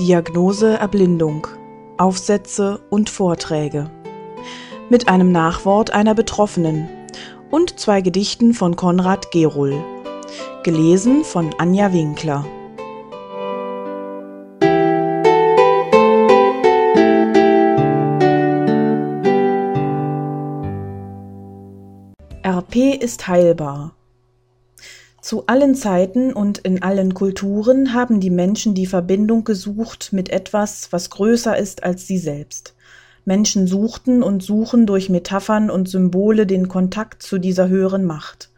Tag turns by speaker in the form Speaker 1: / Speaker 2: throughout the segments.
Speaker 1: Diagnose Erblindung Aufsätze und Vorträge. Mit einem Nachwort einer Betroffenen und zwei Gedichten von Konrad Gerohl gelesen von Anja Winkler. RP ist heilbar zu allen Zeiten und in allen Kulturen haben die Menschen die Verbindung gesucht mit etwas, was größer ist als sie selbst. Menschen suchten und suchen durch Metaphern und Symbole den Kontakt zu dieser höheren Macht.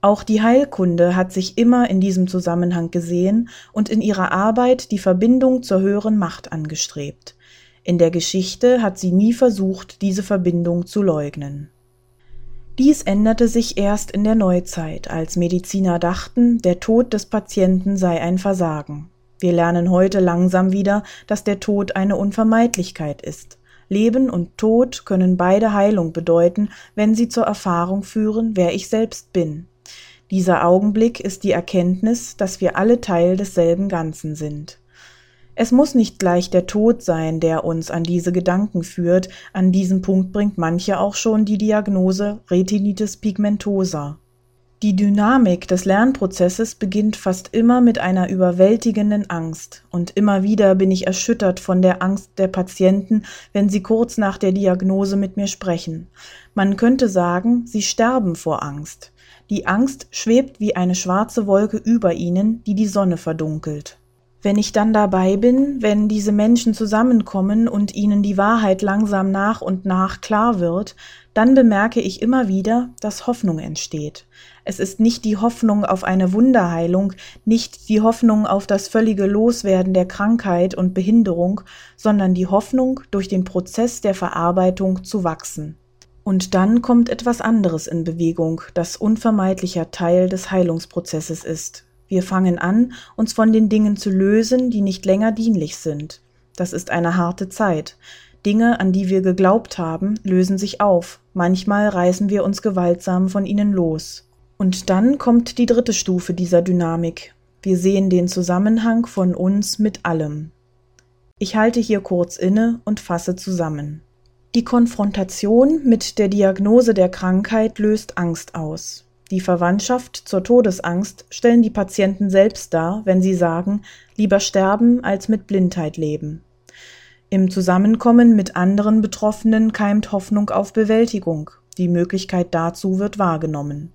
Speaker 1: Auch die Heilkunde hat sich immer in diesem Zusammenhang gesehen und in ihrer Arbeit die Verbindung zur höheren Macht angestrebt. In der Geschichte hat sie nie versucht, diese Verbindung zu leugnen. Dies änderte sich erst in der Neuzeit, als Mediziner dachten, der Tod des Patienten sei ein Versagen. Wir lernen heute langsam wieder, dass der Tod eine Unvermeidlichkeit ist. Leben und Tod können beide Heilung bedeuten, wenn sie zur Erfahrung führen, wer ich selbst bin. Dieser Augenblick ist die Erkenntnis, dass wir alle Teil desselben Ganzen sind. Es muss nicht gleich der Tod sein, der uns an diese Gedanken führt, an diesem Punkt bringt manche auch schon die Diagnose Retinitis pigmentosa. Die Dynamik des Lernprozesses beginnt fast immer mit einer überwältigenden Angst, und immer wieder bin ich erschüttert von der Angst der Patienten, wenn sie kurz nach der Diagnose mit mir sprechen. Man könnte sagen, sie sterben vor Angst. Die Angst schwebt wie eine schwarze Wolke über ihnen, die die Sonne verdunkelt. Wenn ich dann dabei bin, wenn diese Menschen zusammenkommen und ihnen die Wahrheit langsam nach und nach klar wird, dann bemerke ich immer wieder, dass Hoffnung entsteht. Es ist nicht die Hoffnung auf eine Wunderheilung, nicht die Hoffnung auf das völlige Loswerden der Krankheit und Behinderung, sondern die Hoffnung, durch den Prozess der Verarbeitung zu wachsen. Und dann kommt etwas anderes in Bewegung, das unvermeidlicher Teil des Heilungsprozesses ist. Wir fangen an, uns von den Dingen zu lösen, die nicht länger dienlich sind. Das ist eine harte Zeit. Dinge, an die wir geglaubt haben, lösen sich auf. Manchmal reißen wir uns gewaltsam von ihnen los. Und dann kommt die dritte Stufe dieser Dynamik. Wir sehen den Zusammenhang von uns mit allem. Ich halte hier kurz inne und fasse zusammen. Die Konfrontation mit der Diagnose der Krankheit löst Angst aus. Die Verwandtschaft zur Todesangst stellen die Patienten selbst dar, wenn sie sagen, lieber sterben als mit Blindheit leben. Im Zusammenkommen mit anderen Betroffenen keimt Hoffnung auf Bewältigung, die Möglichkeit dazu wird wahrgenommen.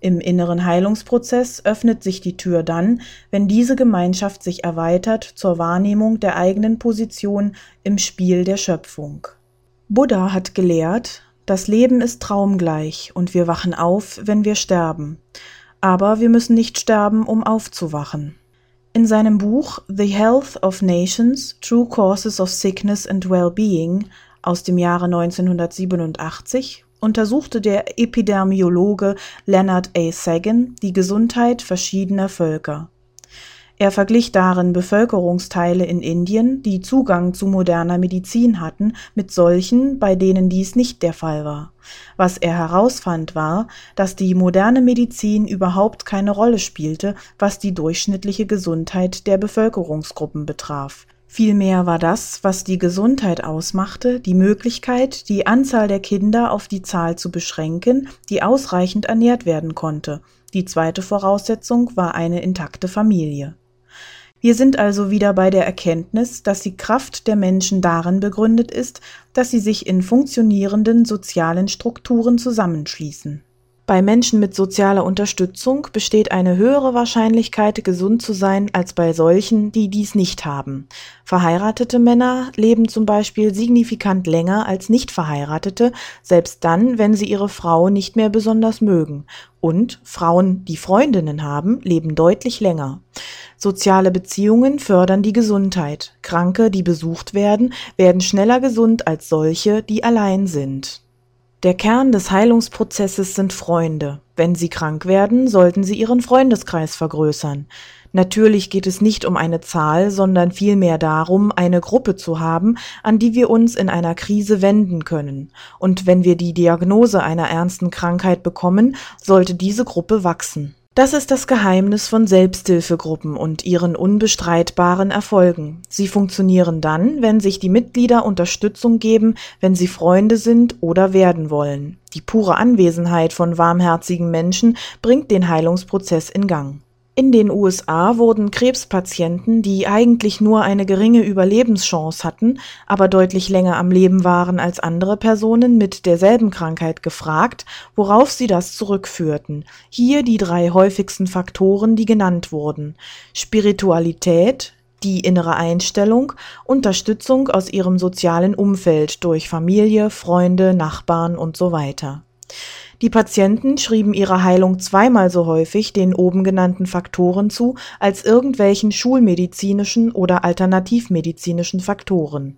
Speaker 1: Im inneren Heilungsprozess öffnet sich die Tür dann, wenn diese Gemeinschaft sich erweitert zur Wahrnehmung der eigenen Position im Spiel der Schöpfung. Buddha hat gelehrt, das Leben ist traumgleich und wir wachen auf, wenn wir sterben. Aber wir müssen nicht sterben, um aufzuwachen. In seinem Buch The Health of Nations, True Causes of Sickness and Well-Being aus dem Jahre 1987 untersuchte der Epidemiologe Leonard A. Sagan die Gesundheit verschiedener Völker. Er verglich darin Bevölkerungsteile in Indien, die Zugang zu moderner Medizin hatten, mit solchen, bei denen dies nicht der Fall war. Was er herausfand, war, dass die moderne Medizin überhaupt keine Rolle spielte, was die durchschnittliche Gesundheit der Bevölkerungsgruppen betraf. Vielmehr war das, was die Gesundheit ausmachte, die Möglichkeit, die Anzahl der Kinder auf die Zahl zu beschränken, die ausreichend ernährt werden konnte. Die zweite Voraussetzung war eine intakte Familie. Wir sind also wieder bei der Erkenntnis, dass die Kraft der Menschen darin begründet ist, dass sie sich in funktionierenden sozialen Strukturen zusammenschließen. Bei Menschen mit sozialer Unterstützung besteht eine höhere Wahrscheinlichkeit, gesund zu sein, als bei solchen, die dies nicht haben. Verheiratete Männer leben zum Beispiel signifikant länger als nicht verheiratete, selbst dann, wenn sie ihre Frau nicht mehr besonders mögen. Und Frauen, die Freundinnen haben, leben deutlich länger. Soziale Beziehungen fördern die Gesundheit. Kranke, die besucht werden, werden schneller gesund als solche, die allein sind. Der Kern des Heilungsprozesses sind Freunde. Wenn sie krank werden, sollten sie ihren Freundeskreis vergrößern. Natürlich geht es nicht um eine Zahl, sondern vielmehr darum, eine Gruppe zu haben, an die wir uns in einer Krise wenden können. Und wenn wir die Diagnose einer ernsten Krankheit bekommen, sollte diese Gruppe wachsen. Das ist das Geheimnis von Selbsthilfegruppen und ihren unbestreitbaren Erfolgen. Sie funktionieren dann, wenn sich die Mitglieder Unterstützung geben, wenn sie Freunde sind oder werden wollen. Die pure Anwesenheit von warmherzigen Menschen bringt den Heilungsprozess in Gang. In den USA wurden Krebspatienten, die eigentlich nur eine geringe Überlebenschance hatten, aber deutlich länger am Leben waren als andere Personen mit derselben Krankheit gefragt, worauf sie das zurückführten. Hier die drei häufigsten Faktoren, die genannt wurden. Spiritualität, die innere Einstellung, Unterstützung aus ihrem sozialen Umfeld durch Familie, Freunde, Nachbarn und so weiter. Die Patienten schrieben ihre Heilung zweimal so häufig den oben genannten Faktoren zu als irgendwelchen schulmedizinischen oder alternativmedizinischen Faktoren.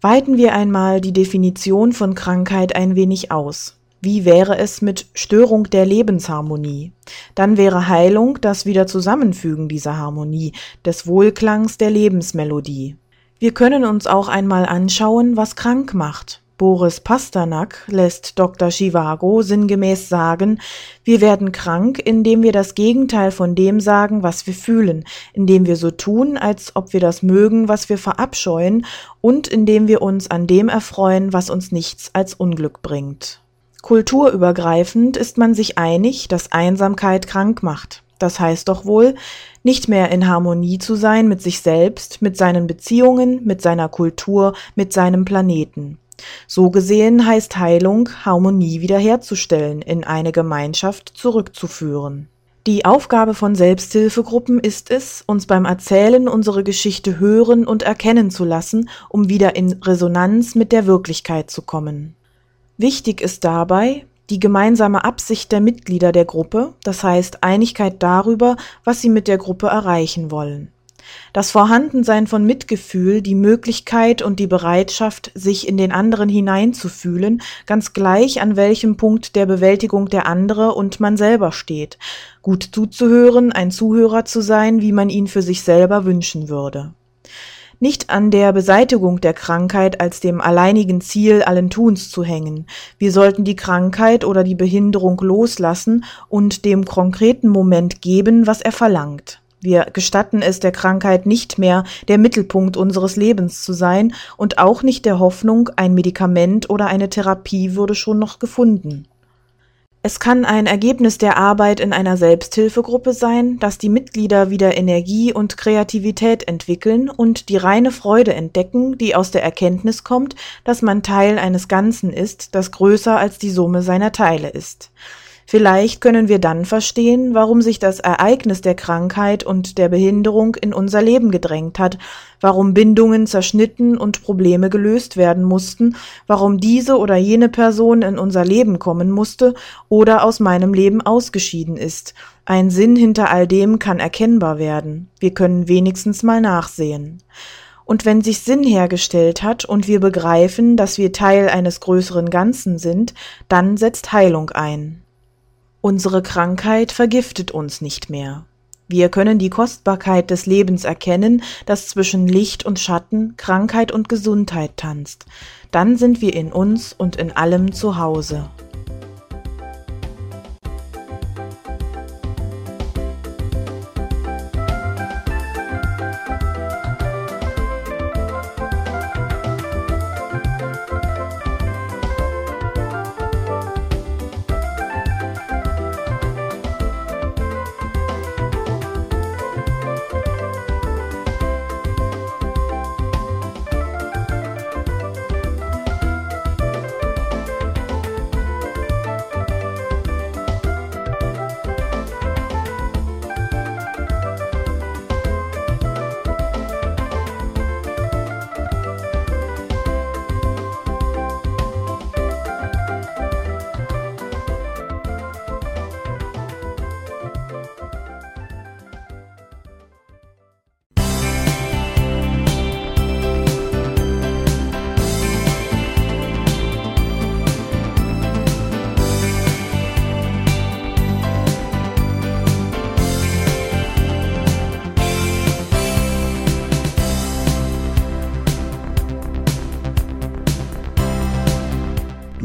Speaker 1: Weiten wir einmal die Definition von Krankheit ein wenig aus. Wie wäre es mit Störung der Lebensharmonie? Dann wäre Heilung das Wiederzusammenfügen dieser Harmonie, des Wohlklangs der Lebensmelodie. Wir können uns auch einmal anschauen, was krank macht. Boris Pasternak lässt Dr. Chivago sinngemäß sagen, wir werden krank, indem wir das Gegenteil von dem sagen, was wir fühlen, indem wir so tun, als ob wir das mögen, was wir verabscheuen, und indem wir uns an dem erfreuen, was uns nichts als Unglück bringt. Kulturübergreifend ist man sich einig, dass Einsamkeit krank macht. Das heißt doch wohl, nicht mehr in Harmonie zu sein mit sich selbst, mit seinen Beziehungen, mit seiner Kultur, mit seinem Planeten. So gesehen heißt Heilung, Harmonie wiederherzustellen, in eine Gemeinschaft zurückzuführen. Die Aufgabe von Selbsthilfegruppen ist es, uns beim Erzählen unsere Geschichte hören und erkennen zu lassen, um wieder in Resonanz mit der Wirklichkeit zu kommen. Wichtig ist dabei die gemeinsame Absicht der Mitglieder der Gruppe, das heißt Einigkeit darüber, was sie mit der Gruppe erreichen wollen. Das Vorhandensein von Mitgefühl, die Möglichkeit und die Bereitschaft, sich in den anderen hineinzufühlen, ganz gleich an welchem Punkt der Bewältigung der andere und man selber steht, gut zuzuhören, ein Zuhörer zu sein, wie man ihn für sich selber wünschen würde nicht an der Beseitigung der Krankheit als dem alleinigen Ziel allen Tuns zu hängen. Wir sollten die Krankheit oder die Behinderung loslassen und dem konkreten Moment geben, was er verlangt. Wir gestatten es der Krankheit nicht mehr, der Mittelpunkt unseres Lebens zu sein und auch nicht der Hoffnung, ein Medikament oder eine Therapie würde schon noch gefunden. Es kann ein Ergebnis der Arbeit in einer Selbsthilfegruppe sein, dass die Mitglieder wieder Energie und Kreativität entwickeln und die reine Freude entdecken, die aus der Erkenntnis kommt, dass man Teil eines Ganzen ist, das größer als die Summe seiner Teile ist. Vielleicht können wir dann verstehen, warum sich das Ereignis der Krankheit und der Behinderung in unser Leben gedrängt hat, warum Bindungen zerschnitten und Probleme gelöst werden mussten, warum diese oder jene Person in unser Leben kommen musste oder aus meinem Leben ausgeschieden ist. Ein Sinn hinter all dem kann erkennbar werden. Wir können wenigstens mal nachsehen. Und wenn sich Sinn hergestellt hat und wir begreifen, dass wir Teil eines größeren Ganzen sind, dann setzt Heilung ein. Unsere Krankheit vergiftet uns nicht mehr. Wir können die Kostbarkeit des Lebens erkennen, das zwischen Licht und Schatten, Krankheit und Gesundheit tanzt. Dann sind wir in uns und in allem zu Hause.